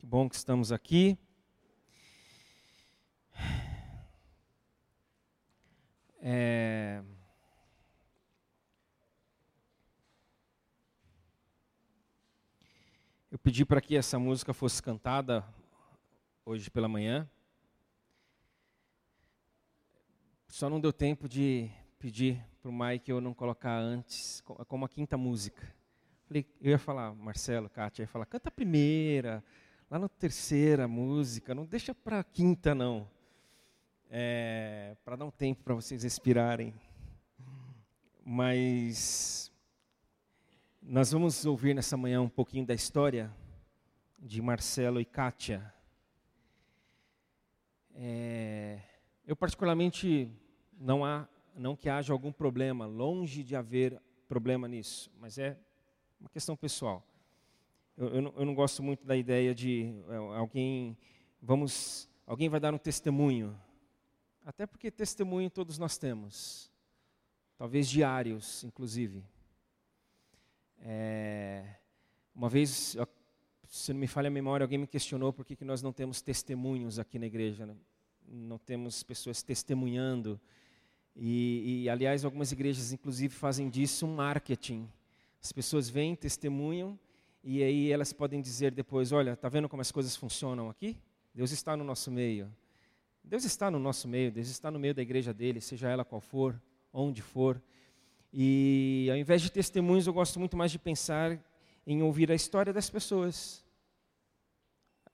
Que bom que estamos aqui. É... Eu pedi para que essa música fosse cantada hoje pela manhã. Só não deu tempo de pedir para o Mike eu não colocar antes, como a quinta música. Eu ia falar, Marcelo, Kátia, ia falar, canta a primeira, lá na terceira música, não deixa para a quinta não. É, para dar um tempo para vocês respirarem. Mas nós vamos ouvir nessa manhã um pouquinho da história de Marcelo e Kátia. É, eu particularmente não há, não que haja algum problema, longe de haver problema nisso, mas é uma questão pessoal. Eu, eu, não, eu não gosto muito da ideia de é, alguém, vamos, alguém vai dar um testemunho, até porque testemunho todos nós temos, talvez diários, inclusive. É, uma vez, se não me falha a memória, alguém me questionou por que, que nós não temos testemunhos aqui na igreja, né? não temos pessoas testemunhando. E, e, aliás, algumas igrejas, inclusive, fazem disso um marketing. As pessoas vêm, testemunham, e aí elas podem dizer depois: Olha, está vendo como as coisas funcionam aqui? Deus está no nosso meio. Deus está no nosso meio, Deus está no meio da igreja dele, seja ela qual for, onde for. E ao invés de testemunhos, eu gosto muito mais de pensar em ouvir a história das pessoas.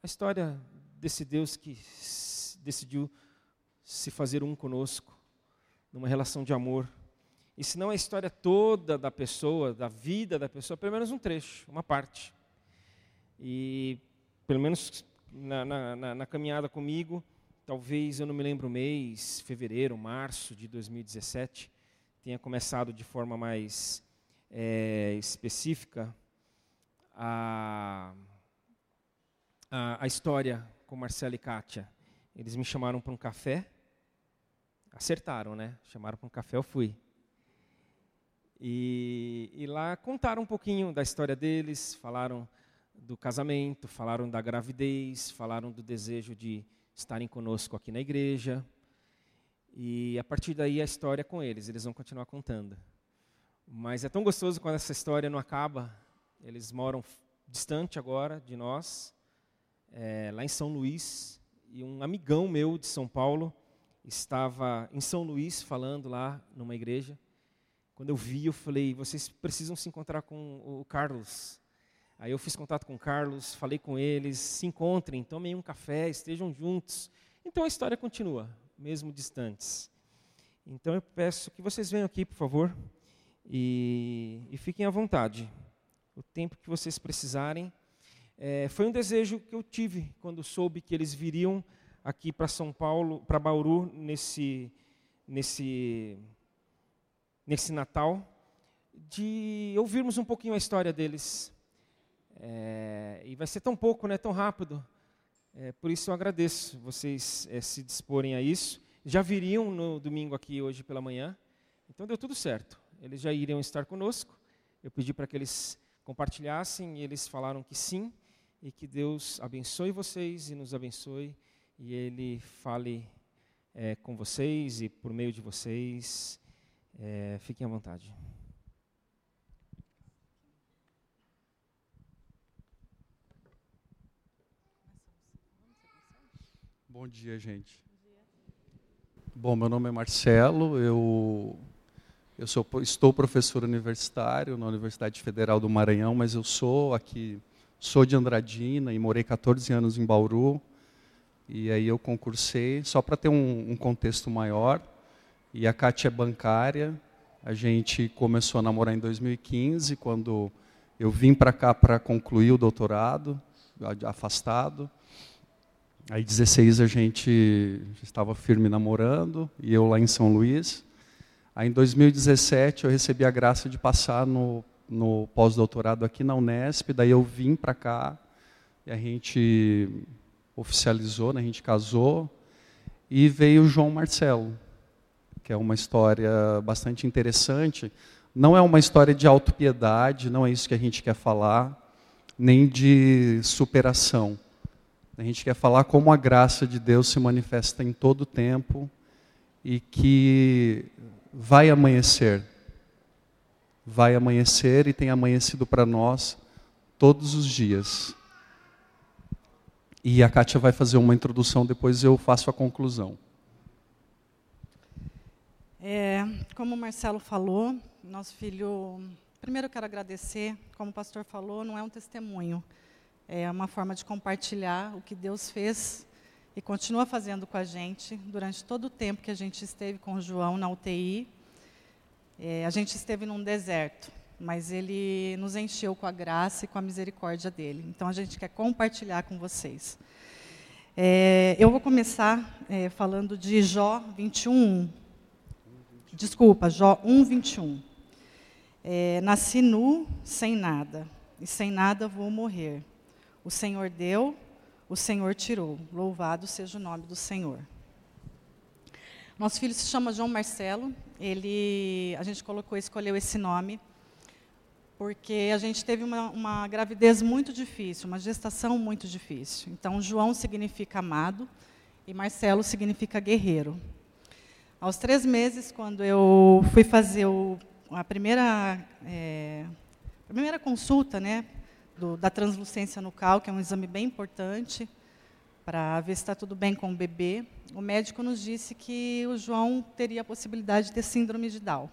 A história desse Deus que decidiu se fazer um conosco, numa relação de amor. E se não a história toda da pessoa, da vida da pessoa, pelo menos um trecho, uma parte. E pelo menos na, na, na caminhada comigo, talvez eu não me lembro o mês, fevereiro, março de 2017, tenha começado de forma mais é, específica a, a, a, história com Marcelo e Kátia. Eles me chamaram para um café, acertaram, né? Chamaram para um café, eu fui. E, e lá contaram um pouquinho da história deles, falaram do casamento, falaram da gravidez, falaram do desejo de estarem conosco aqui na igreja. E a partir daí a história é com eles, eles vão continuar contando. Mas é tão gostoso quando essa história não acaba. Eles moram distante agora de nós, é, lá em São Luís. E um amigão meu de São Paulo estava em São Luís falando lá numa igreja. Quando eu vi, eu falei: vocês precisam se encontrar com o Carlos. Aí eu fiz contato com o Carlos, falei com eles, se encontrem, tomem um café, estejam juntos. Então a história continua, mesmo distantes. Então eu peço que vocês venham aqui, por favor, e, e fiquem à vontade. O tempo que vocês precisarem. É, foi um desejo que eu tive quando soube que eles viriam aqui para São Paulo, para Bauru, nesse, nesse, nesse Natal, de ouvirmos um pouquinho a história deles. É, e vai ser tão pouco, né, tão rápido. É, por isso eu agradeço vocês é, se disporem a isso. Já viriam no domingo aqui hoje pela manhã, então deu tudo certo. Eles já iriam estar conosco. Eu pedi para que eles compartilhassem e eles falaram que sim e que Deus abençoe vocês e nos abençoe e Ele fale é, com vocês e por meio de vocês. É, fiquem à vontade. Bom dia, gente. Bom, meu nome é Marcelo, eu, eu sou, estou professor universitário na Universidade Federal do Maranhão, mas eu sou aqui, sou de Andradina e morei 14 anos em Bauru. E aí eu concursei, só para ter um, um, contexto maior. E a Kátia é bancária, a gente começou a namorar em 2015, quando eu vim para cá para concluir o doutorado, afastado. Aí 16 a gente estava firme namorando, e eu lá em São Luís. Aí em 2017 eu recebi a graça de passar no, no pós-doutorado aqui na Unesp, daí eu vim para cá, e a gente oficializou, né, a gente casou, e veio o João Marcelo, que é uma história bastante interessante. Não é uma história de autopiedade, não é isso que a gente quer falar, nem de superação A gente quer falar como a graça de Deus se manifesta em todo o tempo e que vai amanhecer. Vai amanhecer e tem amanhecido para nós todos os dias. E a Kátia vai fazer uma introdução, depois eu faço a conclusão. É, como o Marcelo falou, nosso filho. Primeiro quero agradecer, como o pastor falou, não é um testemunho, é uma forma de compartilhar o que Deus fez e continua fazendo com a gente durante todo o tempo que a gente esteve com o João na UTI. É, a gente esteve num deserto, mas ele nos encheu com a graça e com a misericórdia dele. Então a gente quer compartilhar com vocês. É, eu vou começar é, falando de Jó 21. Desculpa, Jó 1, 21. É, nasci nu, sem nada, e sem nada vou morrer. O Senhor deu, o Senhor tirou. Louvado seja o nome do Senhor. Nosso filho se chama João Marcelo. Ele, a gente colocou, escolheu esse nome porque a gente teve uma, uma gravidez muito difícil, uma gestação muito difícil. Então, João significa amado e Marcelo significa guerreiro. Aos três meses, quando eu fui fazer o a primeira, é, a primeira consulta né, do, da translucência nucal, que é um exame bem importante para ver se está tudo bem com o bebê, o médico nos disse que o João teria a possibilidade de ter síndrome de Down.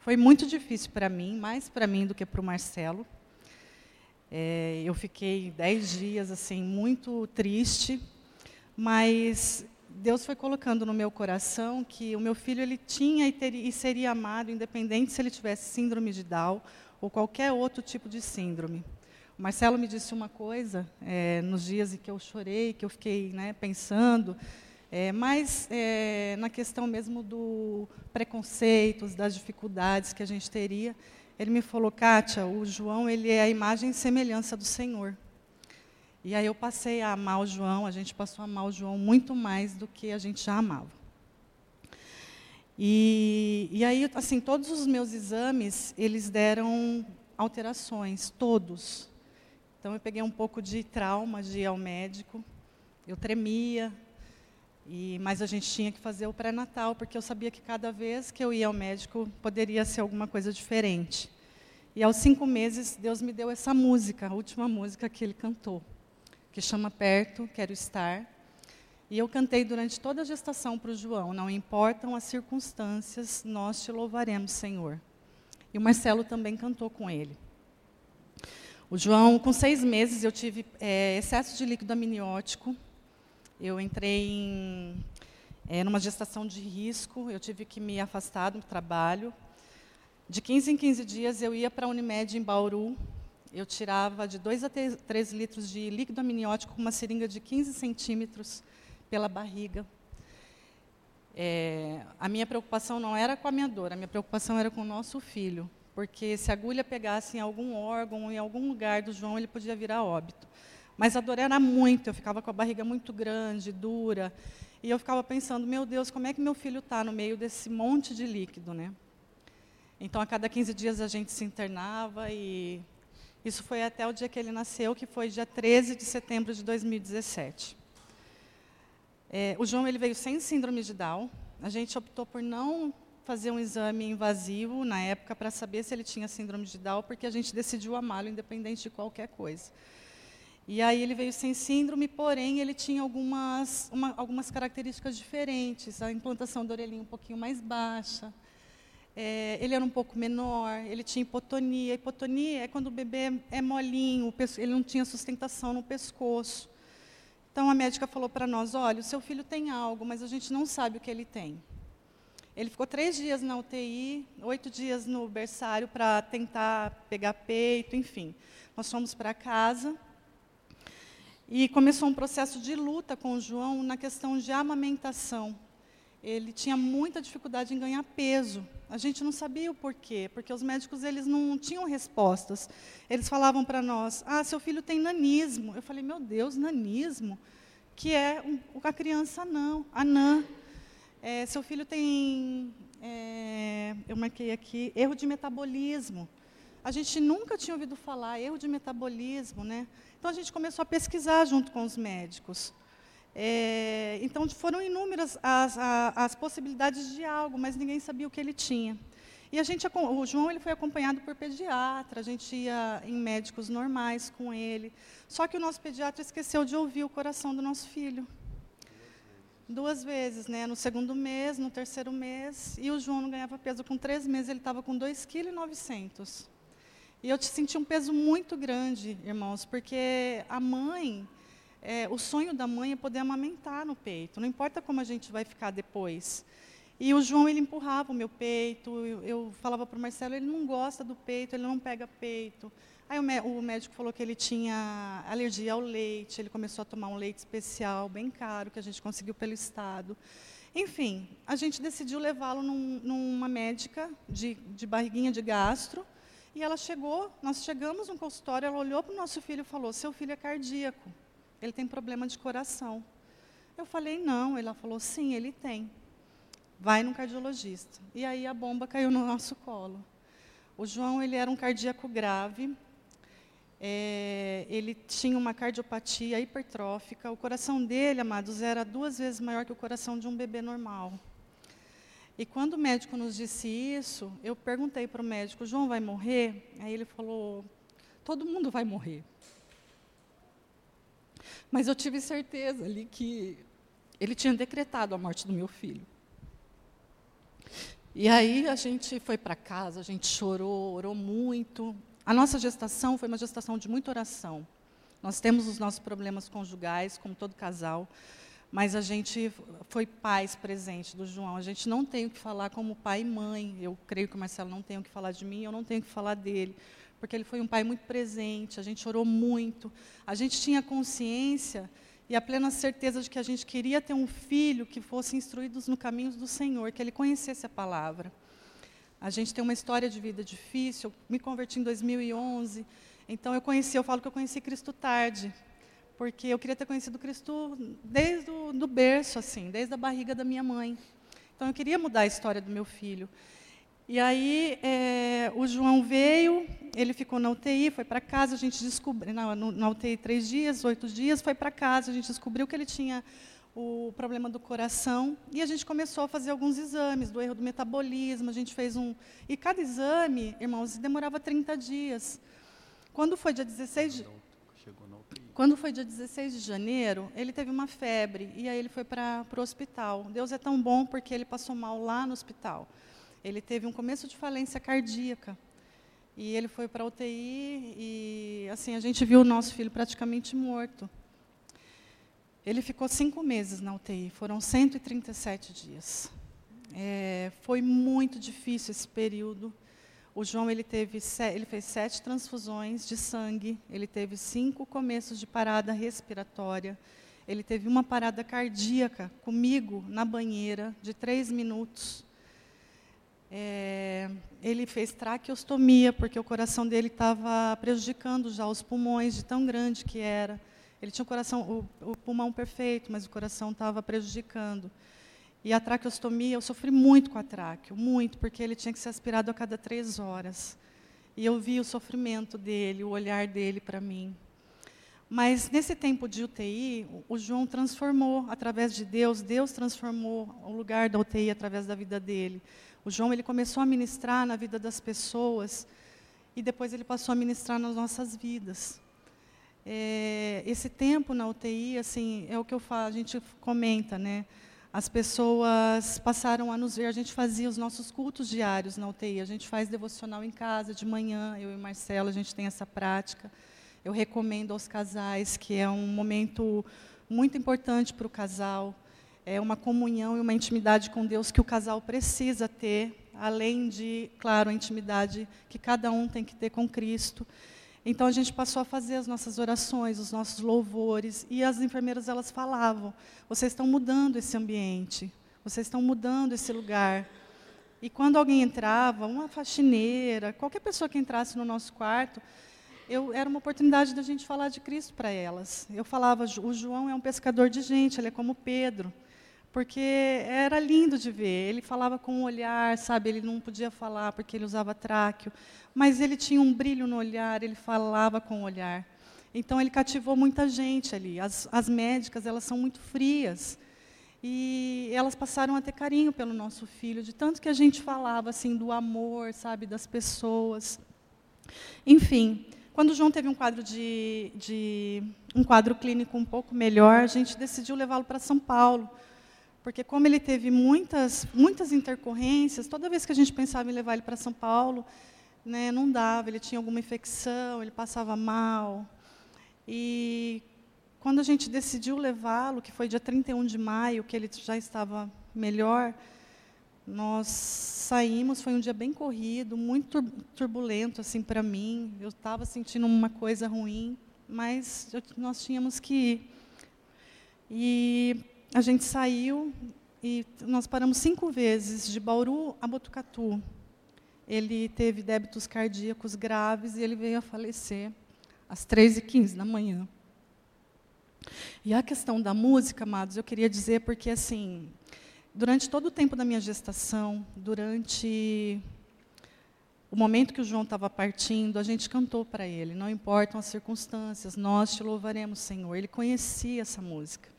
Foi muito difícil para mim, mais para mim do que para o Marcelo. É, eu fiquei dez dias assim muito triste, mas Deus foi colocando no meu coração que o meu filho ele tinha e, e seria amado, independente se ele tivesse síndrome de Down ou qualquer outro tipo de síndrome. O Marcelo me disse uma coisa é, nos dias em que eu chorei, que eu fiquei né, pensando, é, mas é, na questão mesmo do preconceitos, das dificuldades que a gente teria, ele me falou, Kátia, o João ele é a imagem e semelhança do Senhor. E aí eu passei a amar o João, a gente passou a amar o João muito mais do que a gente já amava. E, e aí, assim, todos os meus exames, eles deram alterações, todos. Então eu peguei um pouco de trauma de ir ao médico, eu tremia, e, mas a gente tinha que fazer o pré-natal, porque eu sabia que cada vez que eu ia ao médico poderia ser alguma coisa diferente. E aos cinco meses, Deus me deu essa música, a última música que ele cantou que chama Perto, Quero Estar. E eu cantei durante toda a gestação para o João: Não importam as circunstâncias, nós te louvaremos, Senhor. E o Marcelo também cantou com ele. O João, com seis meses, eu tive é, excesso de líquido amniótico. Eu entrei em é, numa gestação de risco, eu tive que me afastar do trabalho. De 15 em 15 dias, eu ia para a Unimed em Bauru, eu tirava de 2 a 3 litros de líquido amniótico com uma seringa de 15 centímetros pela barriga. É, a minha preocupação não era com a minha dor, a minha preocupação era com o nosso filho, porque se a agulha pegasse em algum órgão, em algum lugar do João, ele podia virar óbito. Mas a dor era muito, eu ficava com a barriga muito grande, dura, e eu ficava pensando, meu Deus, como é que meu filho está no meio desse monte de líquido, né? Então, a cada 15 dias a gente se internava e isso foi até o dia que ele nasceu, que foi dia 13 de setembro de 2017. É, o João ele veio sem síndrome de Down. A gente optou por não fazer um exame invasivo na época para saber se ele tinha síndrome de Down, porque a gente decidiu amá-lo independente de qualquer coisa. E aí ele veio sem síndrome, porém ele tinha algumas, uma, algumas características diferentes. A implantação da orelhinha um pouquinho mais baixa, é, ele era um pouco menor, ele tinha hipotonia. Hipotonia é quando o bebê é molinho, ele não tinha sustentação no pescoço. Então a médica falou para nós: olha, o seu filho tem algo, mas a gente não sabe o que ele tem. Ele ficou três dias na UTI, oito dias no berçário para tentar pegar peito, enfim. Nós fomos para casa e começou um processo de luta com o João na questão de amamentação. Ele tinha muita dificuldade em ganhar peso. A gente não sabia o porquê, porque os médicos eles não tinham respostas. Eles falavam para nós: "Ah, seu filho tem nanismo". Eu falei: "Meu Deus, nanismo? Que é um, a criança não, anã. É, seu filho tem, é, eu marquei aqui, erro de metabolismo. A gente nunca tinha ouvido falar, erro de metabolismo, né? Então a gente começou a pesquisar junto com os médicos. É, então foram inúmeras as, as, as, possibilidades de algo, mas ninguém sabia o que ele tinha. E a gente, o João ele foi acompanhado por pediatra, a gente ia em médicos normais com ele. Só que o nosso pediatra esqueceu de ouvir o coração do nosso filho. Duas vezes, né? No segundo mês, no terceiro mês. E o João não ganhava peso com três meses, ele estava com 2,9 kg. E eu te senti um peso muito grande, irmãos, porque a mãe, é, o sonho da mãe é poder amamentar no peito. Não importa como a gente vai ficar depois. E o João, ele empurrava o meu peito. Eu, eu falava para o Marcelo, ele não gosta do peito, ele não pega peito. Aí o, médico falou que ele tinha alergia ao leite, ele começou a tomar um leite especial, bem caro, que a gente conseguiu pelo Estado. Enfim, a gente decidiu levá-lo num, numa médica de, de barriguinha de gastro, e ela chegou, nós chegamos no consultório, ela olhou para o nosso filho e falou, seu filho é cardíaco, ele tem problema de coração. Eu falei, não, ela falou, sim, ele tem. Vai no cardiologista. E aí a bomba caiu no nosso colo. O João, ele era um cardíaco grave, é, ele tinha uma cardiopatia hipertrófica. O coração dele, amados, era duas vezes maior que o coração de um bebê normal. E quando o médico nos disse isso, eu perguntei para o médico: João vai morrer? Aí ele falou: todo mundo vai morrer. Mas eu tive certeza ali que ele tinha decretado a morte do meu filho. E aí a gente foi para casa, a gente chorou, orou muito. A nossa gestação foi uma gestação de muita oração. Nós temos os nossos problemas conjugais, como todo casal, mas a gente foi pais presente do João. A gente não tem o que falar como pai e mãe. Eu creio que o Marcelo não tem o que falar de mim, eu não tenho o que falar dele, porque ele foi um pai muito presente. A gente orou muito. A gente tinha consciência e a plena certeza de que a gente queria ter um filho que fosse instruído no caminhos do Senhor, que ele conhecesse a palavra. A gente tem uma história de vida difícil. Eu me converti em 2011, então eu conheci, eu falo que eu conheci Cristo tarde, porque eu queria ter conhecido Cristo desde o do berço, assim, desde a barriga da minha mãe. Então eu queria mudar a história do meu filho. E aí é, o João veio, ele ficou na UTI, foi para casa, a gente descobriu, na, na UTI três dias, oito dias, foi para casa, a gente descobriu que ele tinha o problema do coração e a gente começou a fazer alguns exames do erro do metabolismo. A gente fez um. E cada exame, irmãos, demorava 30 dias. Quando foi dia 16 de. Quando foi dia 16 de janeiro, ele teve uma febre e aí ele foi para o hospital. Deus é tão bom porque ele passou mal lá no hospital. Ele teve um começo de falência cardíaca. E ele foi para a UTI e assim a gente viu o nosso filho praticamente morto. Ele ficou cinco meses na UTI, foram 137 dias. É, foi muito difícil esse período. O João ele teve ele fez sete transfusões de sangue, ele teve cinco começos de parada respiratória, ele teve uma parada cardíaca comigo na banheira de três minutos. É, ele fez traqueostomia porque o coração dele estava prejudicando já os pulmões de tão grande que era. Ele tinha o coração, o, o pulmão perfeito, mas o coração estava prejudicando. E a traqueostomia, eu sofri muito com a tráqueo, muito, porque ele tinha que ser aspirado a cada três horas. E eu vi o sofrimento dele, o olhar dele para mim. Mas nesse tempo de UTI, o João transformou, através de Deus, Deus transformou o lugar da UTI através da vida dele. O João ele começou a ministrar na vida das pessoas e depois ele passou a ministrar nas nossas vidas. É, esse tempo na UTI, assim, é o que eu falo, a gente comenta, né? As pessoas passaram a nos ver, a gente fazia os nossos cultos diários na UTI, a gente faz devocional em casa de manhã, eu e Marcelo, a gente tem essa prática. Eu recomendo aos casais que é um momento muito importante para o casal, é uma comunhão e uma intimidade com Deus que o casal precisa ter, além de, claro, a intimidade que cada um tem que ter com Cristo. Então a gente passou a fazer as nossas orações, os nossos louvores, e as enfermeiras elas falavam: vocês estão mudando esse ambiente, vocês estão mudando esse lugar. E quando alguém entrava, uma faxineira, qualquer pessoa que entrasse no nosso quarto, eu, era uma oportunidade da gente falar de Cristo para elas. Eu falava: o João é um pescador de gente, ele é como Pedro. Porque era lindo de ver. Ele falava com o olhar, sabe? Ele não podia falar porque ele usava tráqueo, mas ele tinha um brilho no olhar, ele falava com o olhar. Então ele cativou muita gente ali. As, as médicas, elas são muito frias. E elas passaram a ter carinho pelo nosso filho, de tanto que a gente falava assim do amor, sabe, das pessoas. Enfim, quando o João teve um quadro de, de um quadro clínico um pouco melhor, a gente decidiu levá-lo para São Paulo, porque como ele teve muitas muitas intercorrências, toda vez que a gente pensava em levar ele para São Paulo, né, não dava, ele tinha alguma infecção, ele passava mal. E quando a gente decidiu levá-lo, que foi dia 31 de maio, que ele já estava melhor, nós saímos, foi um dia bem corrido, muito turbulento assim para mim. Eu estava sentindo uma coisa ruim, mas eu, nós tínhamos que ir. E a gente saiu e nós paramos cinco vezes de Bauru a Botucatu. Ele teve débitos cardíacos graves e ele veio a falecer às 3h15 da manhã. E a questão da música, amados, eu queria dizer porque, assim, durante todo o tempo da minha gestação, durante o momento que o João estava partindo, a gente cantou para ele, não importam as circunstâncias, nós te louvaremos, Senhor. Ele conhecia essa música.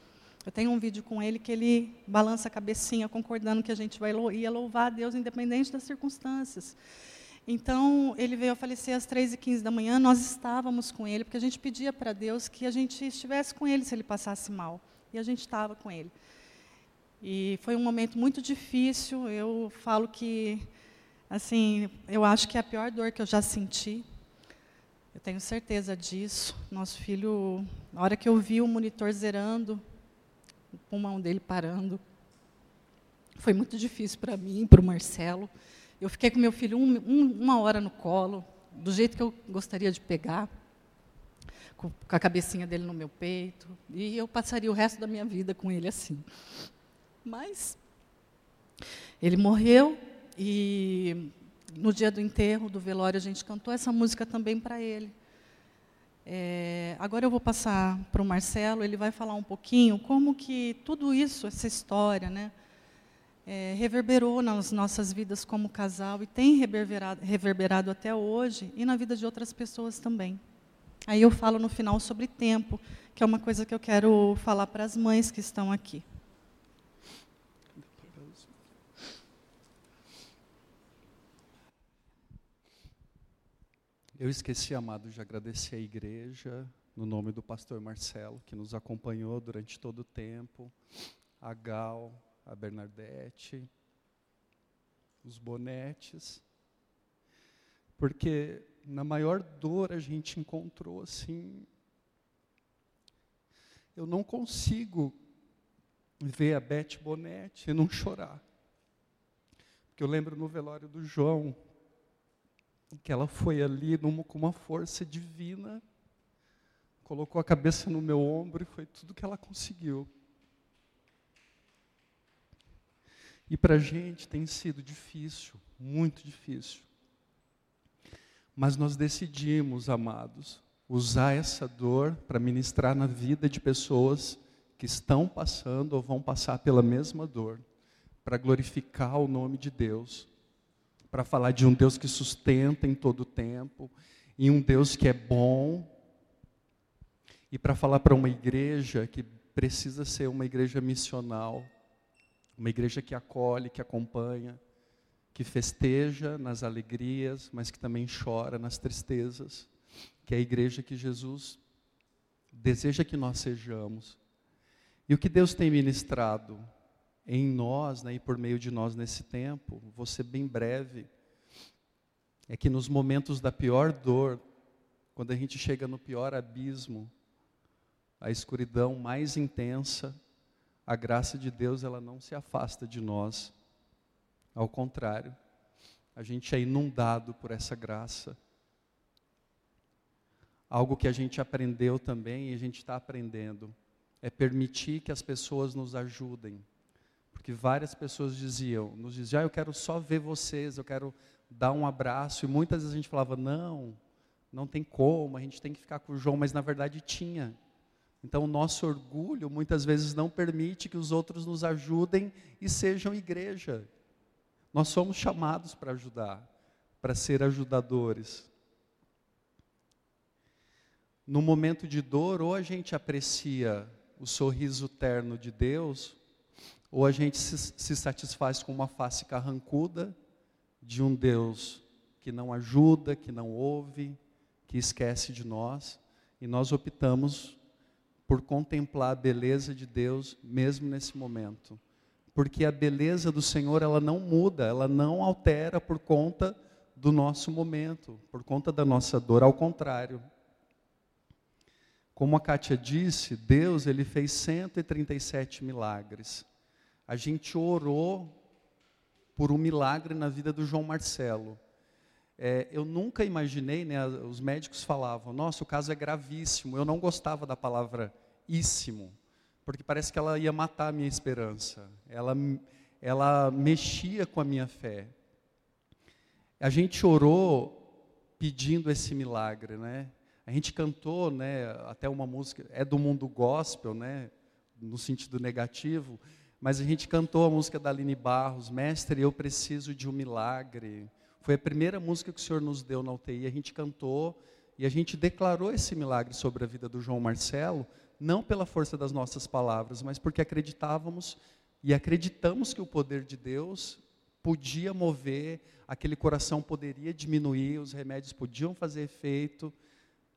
Eu tenho um vídeo com ele que ele balança a cabecinha, concordando que a gente vai ia louvar a Deus independente das circunstâncias. Então, ele veio a falecer às 3h15 da manhã, nós estávamos com ele, porque a gente pedia para Deus que a gente estivesse com ele se ele passasse mal. E a gente estava com ele. E foi um momento muito difícil, eu falo que, assim, eu acho que é a pior dor que eu já senti. Eu tenho certeza disso. Nosso filho, na hora que eu vi o monitor zerando, o pulmão dele parando, foi muito difícil para mim, para o Marcelo. Eu fiquei com meu filho um, um, uma hora no colo, do jeito que eu gostaria de pegar, com, com a cabecinha dele no meu peito, e eu passaria o resto da minha vida com ele assim. Mas ele morreu e no dia do enterro, do velório, a gente cantou essa música também para ele. É, agora eu vou passar para o Marcelo, ele vai falar um pouquinho como que tudo isso, essa história, né, é, reverberou nas nossas vidas como casal e tem reverberado, reverberado até hoje e na vida de outras pessoas também. Aí eu falo no final sobre tempo, que é uma coisa que eu quero falar para as mães que estão aqui. Eu esqueci, amado, de agradecer a igreja, no nome do pastor Marcelo, que nos acompanhou durante todo o tempo, a Gal, a Bernadette, os bonetes, porque na maior dor a gente encontrou assim. Eu não consigo ver a Beth Bonete e não chorar. Porque eu lembro no velório do João, que ela foi ali numa, com uma força divina, colocou a cabeça no meu ombro e foi tudo que ela conseguiu. E para a gente tem sido difícil, muito difícil. Mas nós decidimos, amados, usar essa dor para ministrar na vida de pessoas que estão passando ou vão passar pela mesma dor, para glorificar o nome de Deus, para falar de um Deus que sustenta em todo o tempo, e um Deus que é bom, e para falar para uma igreja que precisa ser uma igreja missional, uma igreja que acolhe, que acompanha, que festeja nas alegrias, mas que também chora nas tristezas, que é a igreja que Jesus deseja que nós sejamos. E o que Deus tem ministrado em nós né, e por meio de nós nesse tempo, ser bem breve, é que nos momentos da pior dor, quando a gente chega no pior abismo, a escuridão mais intensa, a graça de Deus ela não se afasta de nós. Ao contrário, a gente é inundado por essa graça. Algo que a gente aprendeu também e a gente está aprendendo é permitir que as pessoas nos ajudem. Porque várias pessoas diziam, nos diziam, ah, eu quero só ver vocês, eu quero dar um abraço. E muitas vezes a gente falava, não, não tem como, a gente tem que ficar com o João, mas na verdade tinha Então, o nosso orgulho muitas vezes não permite que os outros nos ajudem e sejam igreja. Nós somos chamados para ajudar, para ser ajudadores. No momento de dor, ou a gente aprecia o sorriso terno de Deus, ou a gente se, se satisfaz com uma face carrancuda de um Deus que não ajuda, que não ouve, que esquece de nós, e nós optamos por contemplar a beleza de Deus mesmo nesse momento. Porque a beleza do Senhor, ela não muda, ela não altera por conta do nosso momento, por conta da nossa dor, ao contrário. Como a Kátia disse, Deus ele fez 137 milagres. A gente orou por um milagre na vida do João Marcelo. É, eu nunca imaginei, né, os médicos falavam, nossa, o caso é gravíssimo. Eu não gostava da palavra íssimo, porque parece que ela ia matar a minha esperança. Ela, ela mexia com a minha fé. A gente orou pedindo esse milagre, né? A gente cantou, né, até uma música, é do mundo gospel, né, no sentido negativo, mas a gente cantou a música da Aline Barros, Mestre, eu preciso de um milagre. Foi a primeira música que o Senhor nos deu na UTI, a gente cantou e a gente declarou esse milagre sobre a vida do João Marcelo, não pela força das nossas palavras, mas porque acreditávamos e acreditamos que o poder de Deus podia mover, aquele coração poderia diminuir, os remédios podiam fazer efeito.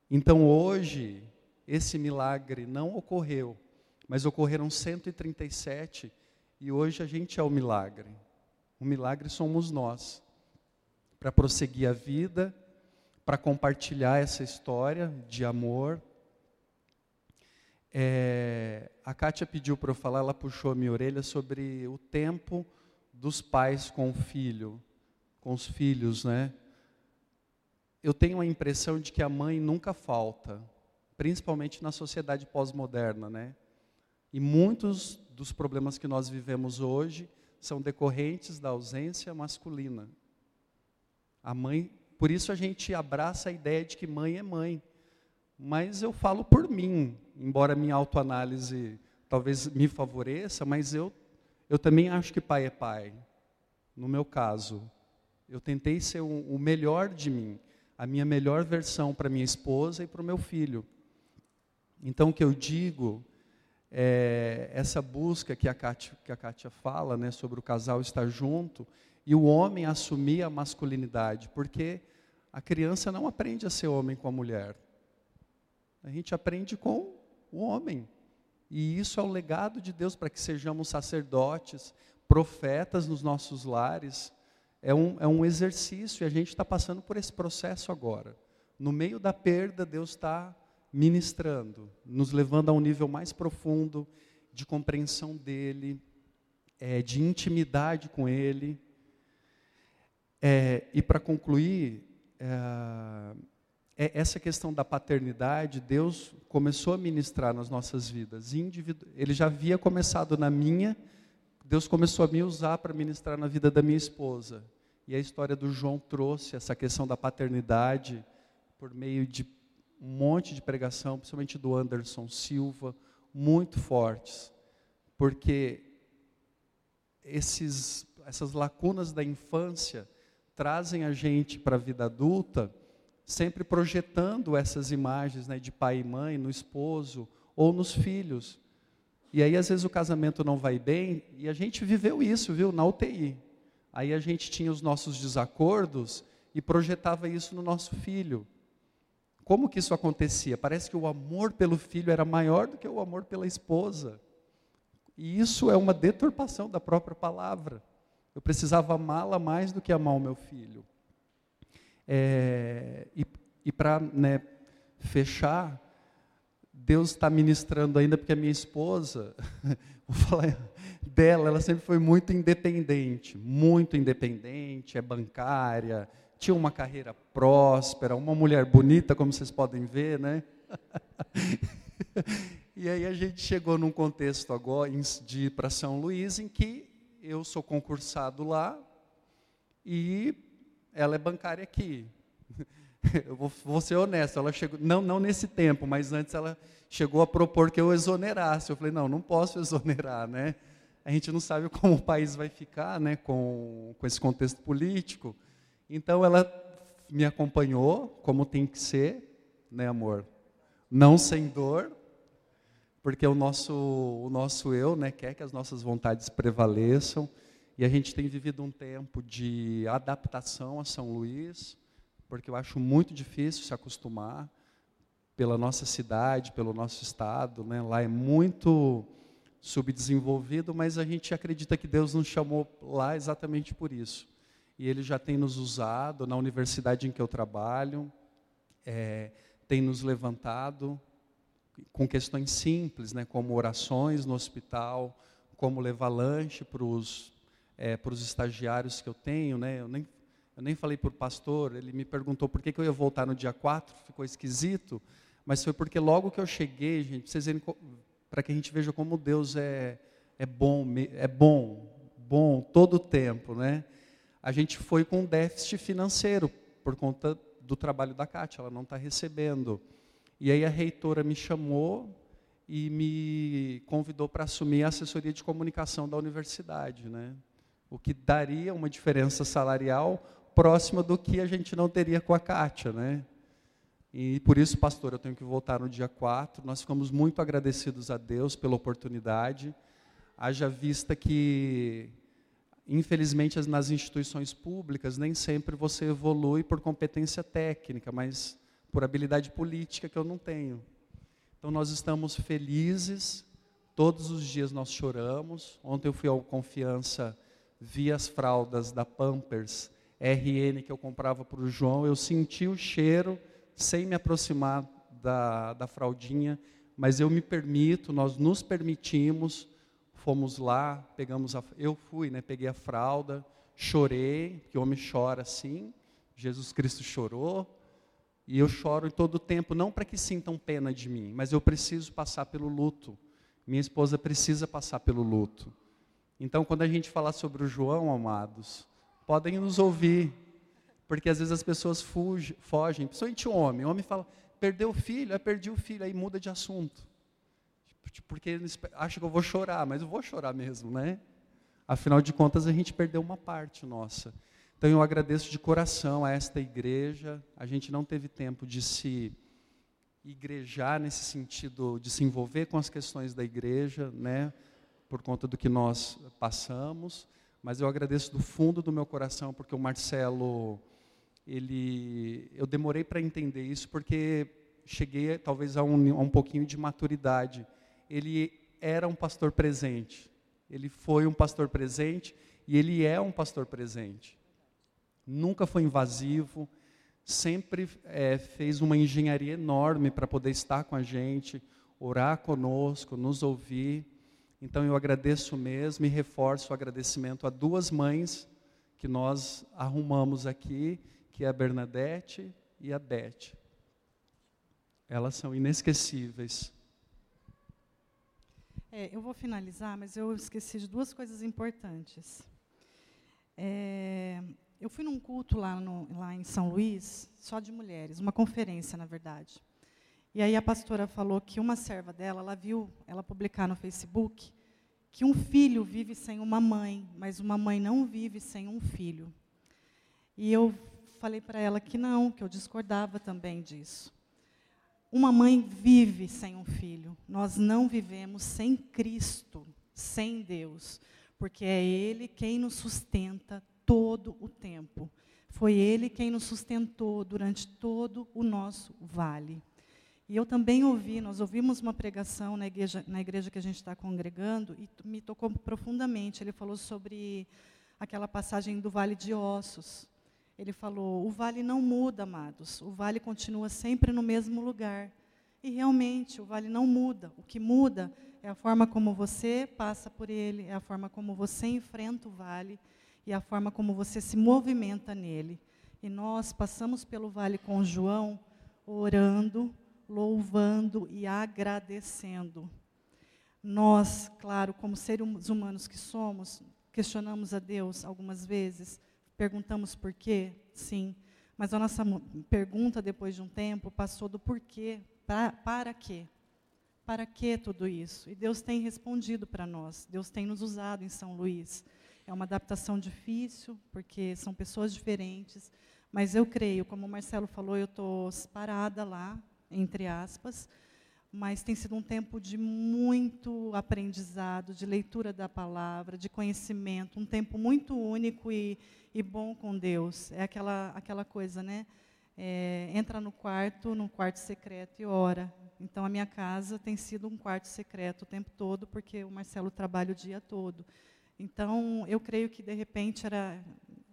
Então hoje, esse milagre não ocorreu, mas ocorreram 137 e hoje a gente é o milagre. O milagre somos nós. Para prosseguir a vida, para compartilhar essa história de amor. É, a Kátia pediu para eu falar, ela puxou a minha orelha sobre o tempo dos pais com o filho, com os filhos, né? eu tenho a impressão de que a mãe nunca falta, principalmente na sociedade pós-moderna, né? E muitos dos problemas que nós vivemos hoje são decorrentes da ausência masculina. A mãe, por isso a gente abraça a ideia de que mãe é mãe. Mas eu falo por mim, embora minha autoanálise talvez me favoreça, mas eu eu também acho que pai é pai. No meu caso, eu tentei ser o, o melhor de mim a minha melhor versão para minha esposa e para o meu filho. Então, o que eu digo é essa busca que a Kátia, que a Kátia fala, né, sobre o casal estar junto e o homem assumir a masculinidade, porque a criança não aprende a ser homem com a mulher. A gente aprende com o homem. E isso é o legado de Deus para que sejamos sacerdotes, profetas nos nossos lares, é um, é um exercício e a gente está passando por esse processo agora. No meio da perda, Deus está ministrando, nos levando a um nível mais profundo de compreensão dEle, é, de intimidade com Ele. É, e para concluir, é, é, essa questão da paternidade, Deus começou a ministrar nas nossas vidas. Ele já havia começado na minha, Deus começou a me usar para ministrar na vida da minha esposa. E a história do João trouxe essa questão da paternidade por meio de um monte de pregação, principalmente do Anderson Silva, muito fortes. Porque esses, essas lacunas da infância trazem a gente para a vida adulta, sempre projetando essas imagens né, de pai e mãe no esposo ou nos filhos. E aí, às vezes, o casamento não vai bem, e a gente viveu isso, viu, na UTI. Aí a gente tinha os nossos desacordos e projetava isso no nosso filho. Como que isso acontecia? Parece que o amor pelo filho era maior do que o amor pela esposa. E isso é uma deturpação da própria palavra. Eu precisava amá-la mais do que amar o meu filho. É, e e para né, fechar, Deus está ministrando ainda, porque a minha esposa, vou falar dela, ela sempre foi muito independente, muito independente, é bancária, tinha uma carreira próspera, uma mulher bonita, como vocês podem ver, né? e aí a gente chegou num contexto agora de ir para São Luís, em que eu sou concursado lá e ela é bancária aqui. eu vou, vou, ser honesto, ela chegou, não, não nesse tempo, mas antes ela chegou a propor que eu exonerasse. Eu falei, não, não posso exonerar, né? A gente não sabe como o país vai ficar, né, com, com esse contexto político. Então ela me acompanhou, como tem que ser, né, amor? Não sem dor, porque o nosso, o nosso eu, né, quer que as nossas vontades prevaleçam. E a gente tem vivido um tempo de adaptação a São Luís, porque eu acho muito difícil se acostumar pela nossa cidade, pelo nosso estado, né? Lá é muito subdesenvolvido, mas a gente acredita que Deus nos chamou lá exatamente por isso. E Ele já tem nos usado na universidade em que eu trabalho, é, tem nos levantado com questões simples, né? Como orações no hospital, como levar lanche para os é, para os estagiários que eu tenho, né? Eu nem eu nem falei para o pastor, ele me perguntou por que, que eu ia voltar no dia 4, ficou esquisito, mas foi porque logo que eu cheguei, gente, para que a gente veja como Deus é, é bom, é bom, bom todo o tempo, né? A gente foi com déficit financeiro por conta do trabalho da Cátia, ela não está recebendo. E aí a reitora me chamou e me convidou para assumir a assessoria de comunicação da universidade, né? O que daria uma diferença salarial próxima do que a gente não teria com a Kátia, né? E por isso, pastor, eu tenho que voltar no dia 4. Nós ficamos muito agradecidos a Deus pela oportunidade. Haja vista que, infelizmente, nas instituições públicas, nem sempre você evolui por competência técnica, mas por habilidade política que eu não tenho. Então, nós estamos felizes, todos os dias nós choramos. Ontem eu fui ao Confiança, vi as fraldas da Pampers RN que eu comprava para o João, eu senti o cheiro sem me aproximar da, da fraldinha, mas eu me permito, nós nos permitimos, fomos lá, pegamos a, eu fui, né, peguei a fralda, chorei, que homem chora assim, Jesus Cristo chorou, e eu choro em todo o tempo, não para que sintam pena de mim, mas eu preciso passar pelo luto. Minha esposa precisa passar pelo luto. Então, quando a gente fala sobre o João, amados, podem nos ouvir. Porque às vezes as pessoas fugem, fogem, principalmente o homem. O homem fala, perdeu o filho, é perdi o filho, aí muda de assunto. Porque acha que eu vou chorar, mas eu vou chorar mesmo, né? Afinal de contas, a gente perdeu uma parte nossa. Então eu agradeço de coração a esta igreja. A gente não teve tempo de se igrejar nesse sentido, de se envolver com as questões da igreja, né? Por conta do que nós passamos mas eu agradeço do fundo do meu coração porque o Marcelo, ele, eu demorei para entender isso porque cheguei talvez a um, a um pouquinho de maturidade. Ele era um pastor presente, ele foi um pastor presente e ele é um pastor presente. Nunca foi invasivo, sempre é, fez uma engenharia enorme para poder estar com a gente, orar conosco, nos ouvir. Então eu agradeço mesmo e reforço o agradecimento a duas mães que nós arrumamos aqui, que é a Bernadette e a Beth. Elas são inesquecíveis. É, eu vou finalizar, mas eu esqueci de duas coisas importantes. É, eu fui num culto lá, no, lá em São Luís, só de mulheres, uma conferência, na verdade. E aí a pastora falou que uma serva dela, ela viu ela publicar no Facebook que um filho vive sem uma mãe, mas uma mãe não vive sem um filho. E eu falei para ela que não, que eu discordava também disso. Uma mãe vive sem um filho. Nós não vivemos sem Cristo, sem Deus, porque é Ele quem nos sustenta todo o tempo. Foi Ele quem nos sustentou durante todo o nosso vale. E eu também ouvi, nós ouvimos uma pregação na igreja, na igreja que a gente está congregando e me tocou profundamente. Ele falou sobre aquela passagem do Vale de Ossos. Ele falou: o vale não muda, amados, o vale continua sempre no mesmo lugar. E realmente, o vale não muda. O que muda é a forma como você passa por ele, é a forma como você enfrenta o vale e a forma como você se movimenta nele. E nós passamos pelo vale com João, orando, louvando e agradecendo. Nós, claro, como seres humanos que somos, questionamos a Deus algumas vezes, perguntamos por quê, sim, Mas a nossa pergunta, depois de um tempo, passou do porquê, pra, para quê? Para que tudo isso? E Deus tem respondido para nós, Deus tem nos usado em São Luís. É uma adaptação difícil, porque são pessoas diferentes, mas eu creio, como o Marcelo falou, eu estou parada lá, entre aspas, mas tem sido um tempo de muito aprendizado, de leitura da palavra, de conhecimento, um tempo muito único e, e bom com Deus. É aquela, aquela coisa, né? É, entra no quarto, no quarto secreto e ora. Então, a minha casa tem sido um quarto secreto o tempo todo, porque o Marcelo trabalha o dia todo. Então, eu creio que, de repente, era,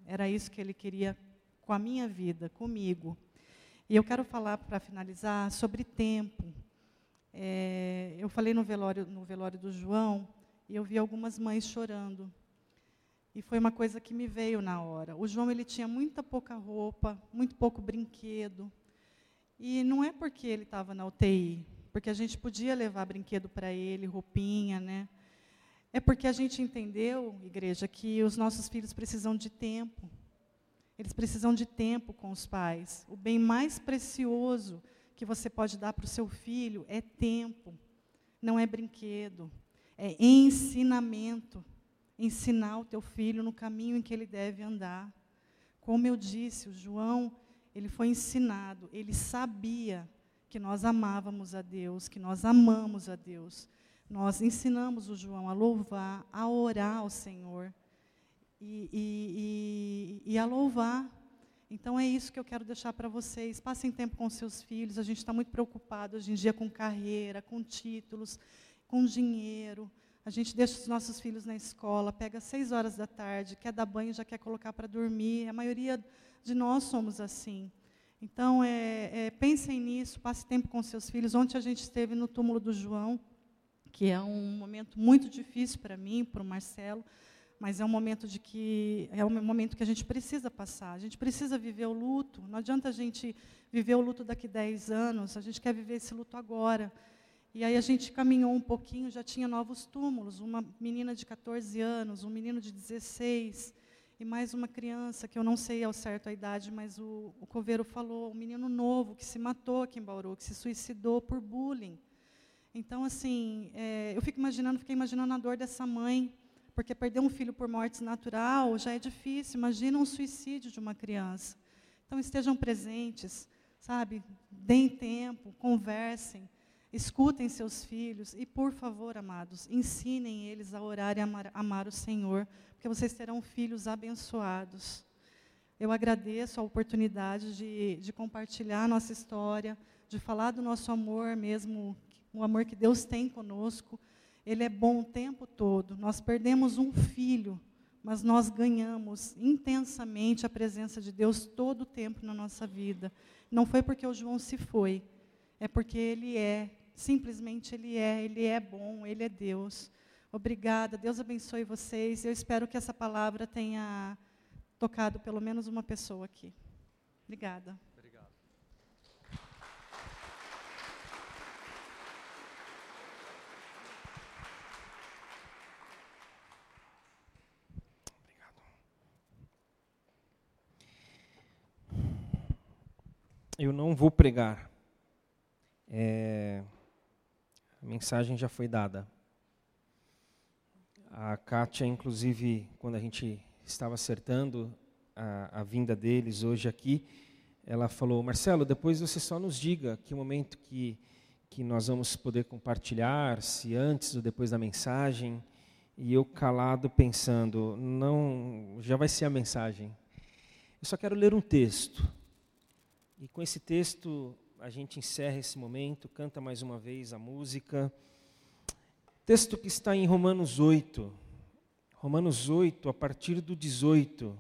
era isso que ele queria com a minha vida, comigo. E eu quero falar, para finalizar, sobre tempo. É, eu falei no velório, no velório do João e eu vi algumas mães chorando. E foi uma coisa que me veio na hora. O João ele tinha muita pouca roupa, muito pouco brinquedo. E não é porque ele estava na UTI, porque a gente podia levar brinquedo para ele, roupinha, né? É porque a gente entendeu, igreja, que os nossos filhos precisam de tempo. Eles precisam de tempo com os pais. O bem mais precioso que você pode dar para o seu filho é tempo, não é brinquedo, é ensinamento. Ensinar o teu filho no caminho em que ele deve andar. Como eu disse, o João, ele foi ensinado, ele sabia que nós amávamos a Deus, que nós amamos a Deus. Nós ensinamos o João a louvar, a orar ao Senhor e, e, e, e a louvar então é isso que eu quero deixar para vocês. Passem tempo com seus filhos. A gente está muito preocupado hoje em dia com carreira, com títulos, com dinheiro. A gente deixa os nossos filhos na escola, pega seis horas da tarde, quer dar banho, já quer colocar para dormir. A maioria de nós somos assim. Então, é, é, pensem nisso, passe tempo com seus filhos. Ontem a gente esteve no túmulo do João, que é um momento muito difícil para mim, para o Marcelo mas é um momento de que é um momento que a gente precisa passar. A gente precisa viver o luto. Não adianta a gente viver o luto daqui 10 anos, a gente quer viver esse luto agora. E aí a gente caminhou um pouquinho, já tinha novos túmulos, uma menina de 14 anos, um menino de 16 e mais uma criança que eu não sei ao certo a idade, mas o, o coveiro falou, um menino novo que se matou aqui em Bauru, que se suicidou por bullying. Então, assim, é, eu fico imaginando, fiquei imaginando a dor dessa mãe porque perder um filho por morte natural já é difícil. Imagina um suicídio de uma criança. Então estejam presentes, sabe? Deem tempo, conversem, escutem seus filhos e, por favor, amados, ensinem eles a orar e amar, amar o Senhor, porque vocês terão filhos abençoados. Eu agradeço a oportunidade de, de compartilhar nossa história, de falar do nosso amor mesmo, o amor que Deus tem conosco ele é bom o tempo todo. Nós perdemos um filho, mas nós ganhamos intensamente a presença de Deus todo o tempo na nossa vida. Não foi porque o João se foi, é porque ele é, simplesmente ele é, ele é bom, ele é Deus. Obrigada, Deus abençoe vocês. Eu espero que essa palavra tenha tocado pelo menos uma pessoa aqui. Obrigada. Eu não vou pregar. É, a mensagem já foi dada. A Kátia, inclusive, quando a gente estava acertando a, a, vinda deles hoje aqui, ela falou: Marcelo, depois você só nos diga que momento que, que nós vamos poder compartilhar, se antes ou depois da mensagem. E eu calado pensando: não, já vai ser a mensagem. Eu só quero ler um texto e com esse texto a gente encerra esse momento, canta mais uma vez a música. Texto que está em Romanos 8. Romanos 8, a partir do 18.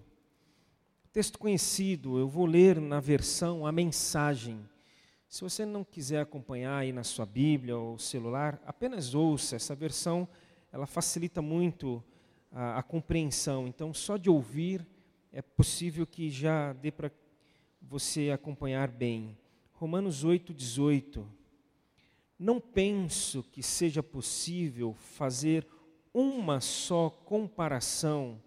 Texto conhecido, eu vou ler na versão a mensagem. Se você não quiser acompanhar aí na sua Bíblia ou celular, apenas ouça. Essa versão ela facilita muito a, a compreensão. Então, só de ouvir é possível que já dê para você acompanhar bem. Romanos 8, 18. Não penso que seja possível fazer uma só comparação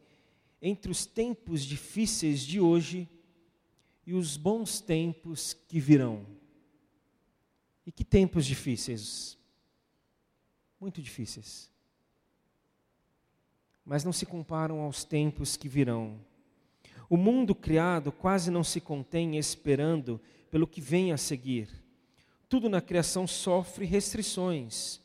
entre os tempos difíceis de hoje e os bons tempos que virão. E que tempos difíceis. Muito difíceis. Mas não se comparam aos tempos que virão. O mundo criado quase não se contém esperando pelo que vem a seguir. Tudo na criação sofre restrições.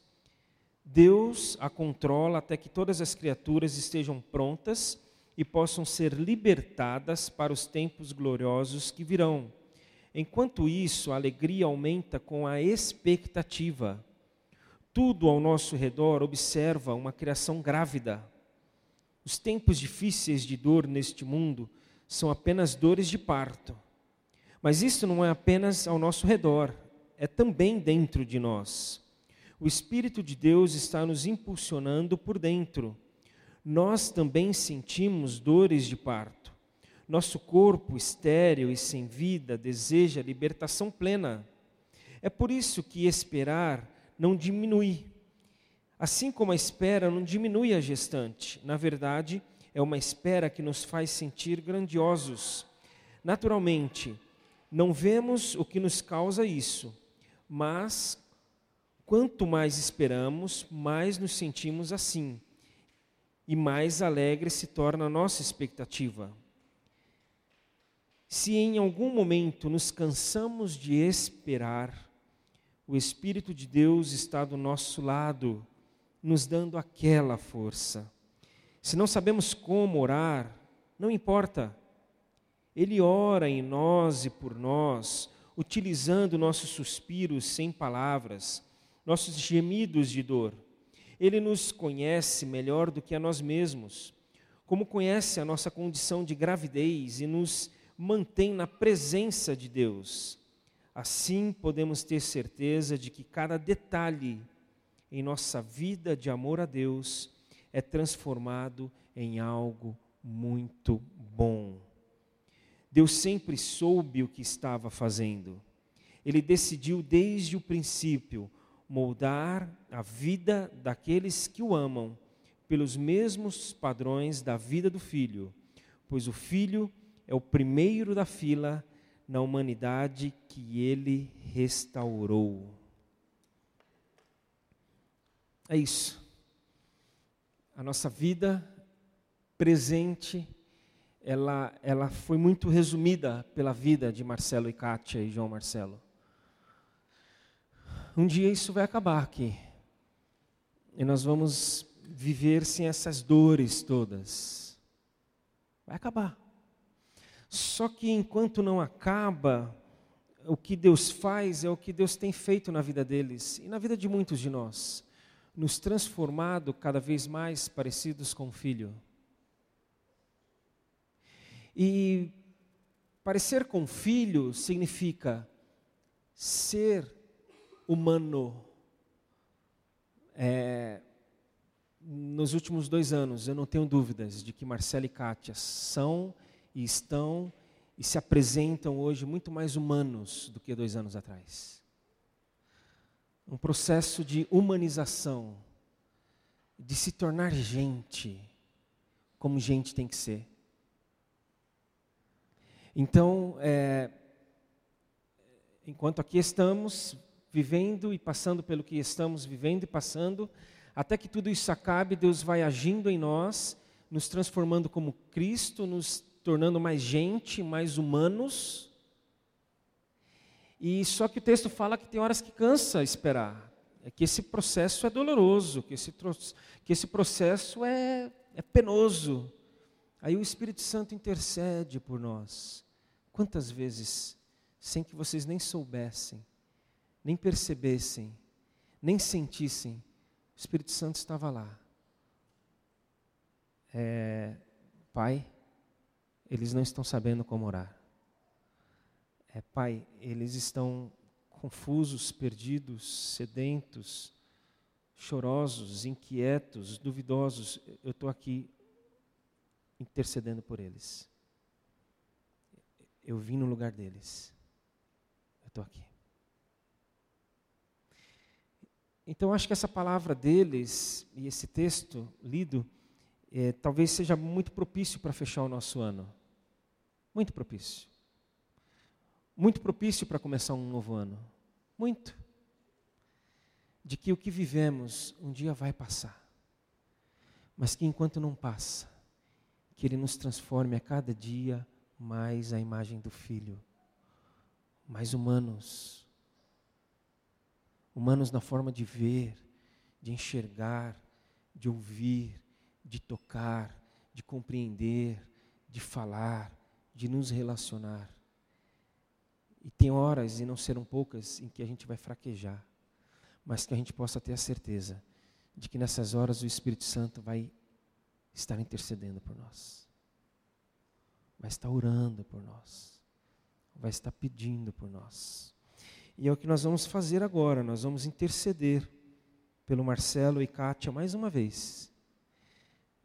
Deus a controla até que todas as criaturas estejam prontas e possam ser libertadas para os tempos gloriosos que virão. Enquanto isso, a alegria aumenta com a expectativa. Tudo ao nosso redor observa uma criação grávida. Os tempos difíceis de dor neste mundo são apenas dores de parto. Mas isso não é apenas ao nosso redor, é também dentro de nós. O Espírito de Deus está nos impulsionando por dentro nós também sentimos dores de parto. Nosso corpo estéril e sem vida deseja libertação plena. É por isso que esperar não diminui. Assim como a espera não diminui a gestante, na verdade, é uma espera que nos faz sentir grandiosos. Naturalmente, não vemos o que nos causa isso, mas quanto mais esperamos, mais nos sentimos assim e mais alegre se torna a nossa expectativa. Se em algum momento nos cansamos de esperar, o Espírito de Deus está do nosso lado, nos dando aquela força. Se não sabemos como orar, não importa. Ele ora em nós e por nós, utilizando nossos suspiros sem palavras, nossos gemidos de dor. Ele nos conhece melhor do que a nós mesmos, como conhece a nossa condição de gravidez e nos mantém na presença de Deus. Assim podemos ter certeza de que cada detalhe em nossa vida de amor a Deus é transformado em algo muito bom. Deus sempre soube o que estava fazendo. Ele decidiu desde o princípio moldar a vida daqueles que o amam pelos mesmos padrões da vida do filho, pois o filho é o primeiro da fila na humanidade que ele restaurou. É isso. A nossa vida presente, ela, ela foi muito resumida pela vida de Marcelo e Kátia e João Marcelo um dia isso vai acabar aqui. E nós vamos viver sem essas dores todas. Vai acabar. Só que enquanto não acaba, o que Deus faz é o que Deus tem feito na vida deles e na vida de muitos de nós, nos transformado cada vez mais parecidos com o Filho. E parecer com Filho significa ser humano. É, nos últimos dois anos, eu não tenho dúvidas de que Marcelo e Kátia são e estão e se apresentam hoje muito mais humanos do que dois anos atrás. Um processo de humanização, de se tornar gente, como gente tem que ser. Então, é, enquanto aqui estamos, vivendo e passando pelo que estamos vivendo e passando, até que tudo isso acabe, Deus vai agindo em nós, nos transformando como Cristo, nos tornando mais gente, mais humanos. E só que o texto fala que tem horas que cansa esperar, é que esse processo é doloroso, que esse, que esse processo é, é penoso. Aí o Espírito Santo intercede por nós. Quantas vezes, sem que vocês nem soubessem, nem percebessem, nem sentissem, o Espírito Santo estava lá. É, pai, eles não estão sabendo como orar. É, pai, eles estão confusos, perdidos, sedentos, chorosos, inquietos, duvidosos. Eu estou aqui intercedendo por eles. Eu vim no lugar deles. Eu estou aqui. Então, acho que essa palavra deles e esse texto lido é, talvez seja muito propício para fechar o nosso ano. Muito propício. Muito propício para começar um novo ano. Muito. De que o que vivemos um dia vai passar. Mas que enquanto não passa, que Ele nos transforme a cada dia mais a imagem do Filho, mais humanos. Humanos na forma de ver, de enxergar, de ouvir, de tocar, de compreender, de falar, de nos relacionar. E tem horas, e não serão poucas, em que a gente vai fraquejar, mas que a gente possa ter a certeza de que nessas horas o Espírito Santo vai estar intercedendo por nós, vai estar orando por nós, vai estar pedindo por nós. E é o que nós vamos fazer agora, nós vamos interceder pelo Marcelo e Kátia mais uma vez.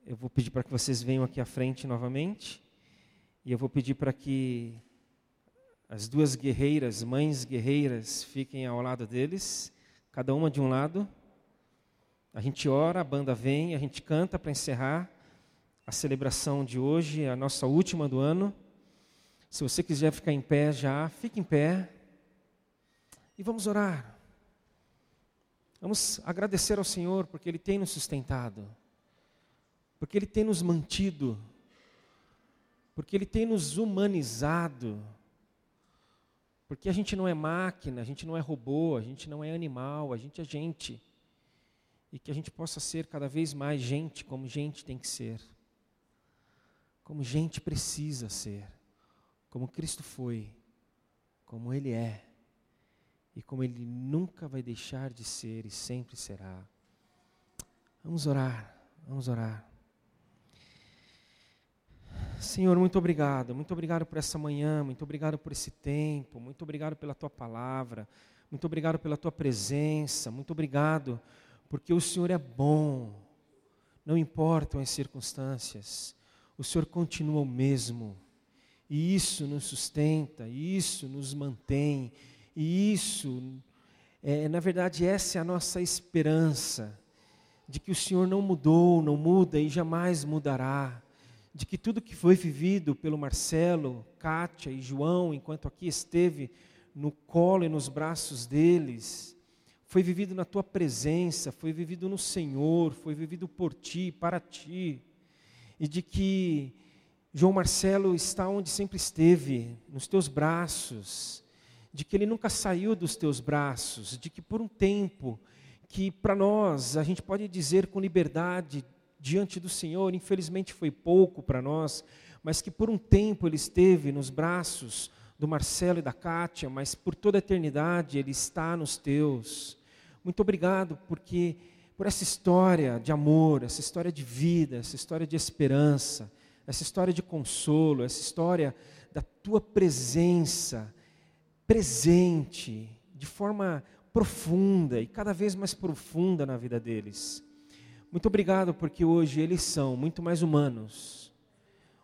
Eu vou pedir para que vocês venham aqui à frente novamente, e eu vou pedir para que as duas guerreiras, mães guerreiras, fiquem ao lado deles, cada uma de um lado. A gente ora, a banda vem, a gente canta para encerrar a celebração de hoje, a nossa última do ano. Se você quiser ficar em pé já, fique em pé. E vamos orar. Vamos agradecer ao Senhor porque Ele tem nos sustentado, porque Ele tem nos mantido, porque Ele tem nos humanizado porque a gente não é máquina, a gente não é robô, a gente não é animal, a gente é gente. E que a gente possa ser cada vez mais gente como gente tem que ser. Como gente precisa ser. Como Cristo foi. Como Ele é. E como Ele nunca vai deixar de ser e sempre será. Vamos orar, vamos orar. Senhor, muito obrigado. Muito obrigado por essa manhã, muito obrigado por esse tempo, muito obrigado pela tua palavra, muito obrigado pela tua presença, muito obrigado porque o Senhor é bom. Não importam as circunstâncias, o Senhor continua o mesmo. E isso nos sustenta, isso nos mantém, e isso, é, na verdade, essa é a nossa esperança, de que o Senhor não mudou, não muda e jamais mudará de que tudo que foi vivido pelo Marcelo, Kátia e João, enquanto aqui esteve no colo e nos braços deles, foi vivido na tua presença, foi vivido no Senhor, foi vivido por ti, para ti, e de que João Marcelo está onde sempre esteve, nos teus braços, de que ele nunca saiu dos teus braços, de que por um tempo que para nós a gente pode dizer com liberdade diante do Senhor, infelizmente foi pouco para nós, mas que por um tempo ele esteve nos braços do Marcelo e da Kátia, mas por toda a eternidade ele está nos teus. Muito obrigado porque por essa história de amor, essa história de vida, essa história de esperança, essa história de consolo, essa história da tua presença presente de forma profunda e cada vez mais profunda na vida deles. Muito obrigado porque hoje eles são muito mais humanos.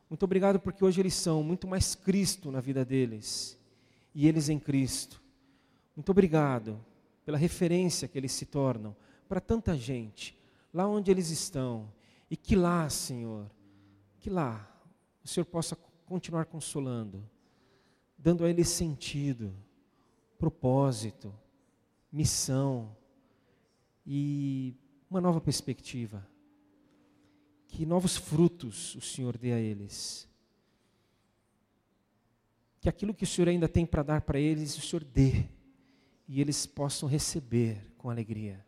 Muito obrigado porque hoje eles são muito mais Cristo na vida deles. E eles em Cristo. Muito obrigado pela referência que eles se tornam para tanta gente, lá onde eles estão. E que lá, Senhor, que lá o Senhor possa continuar consolando, dando a eles sentido, propósito, missão e uma nova perspectiva. Que novos frutos o Senhor dê a eles. Que aquilo que o Senhor ainda tem para dar para eles, o Senhor dê. E eles possam receber com alegria.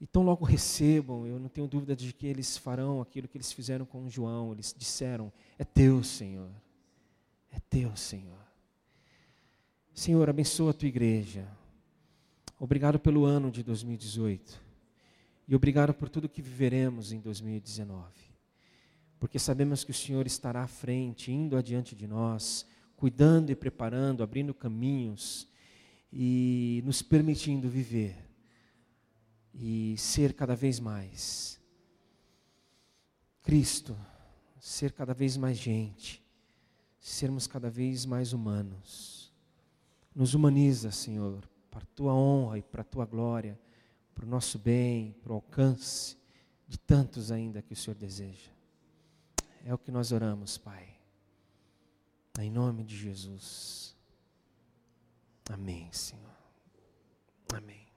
E tão logo recebam, eu não tenho dúvida de que eles farão aquilo que eles fizeram com João. Eles disseram: É teu, Senhor. É teu, Senhor. Senhor, abençoa a tua igreja. Obrigado pelo ano de 2018. E obrigado por tudo que viveremos em 2019. Porque sabemos que o Senhor estará à frente, indo adiante de nós, cuidando e preparando, abrindo caminhos e nos permitindo viver e ser cada vez mais Cristo, ser cada vez mais gente, sermos cada vez mais humanos. Nos humaniza, Senhor, para a tua honra e para a tua glória, para o nosso bem, para o alcance de tantos ainda que o Senhor deseja. É o que nós oramos, Pai. Em nome de Jesus. Amém, Senhor. Amém.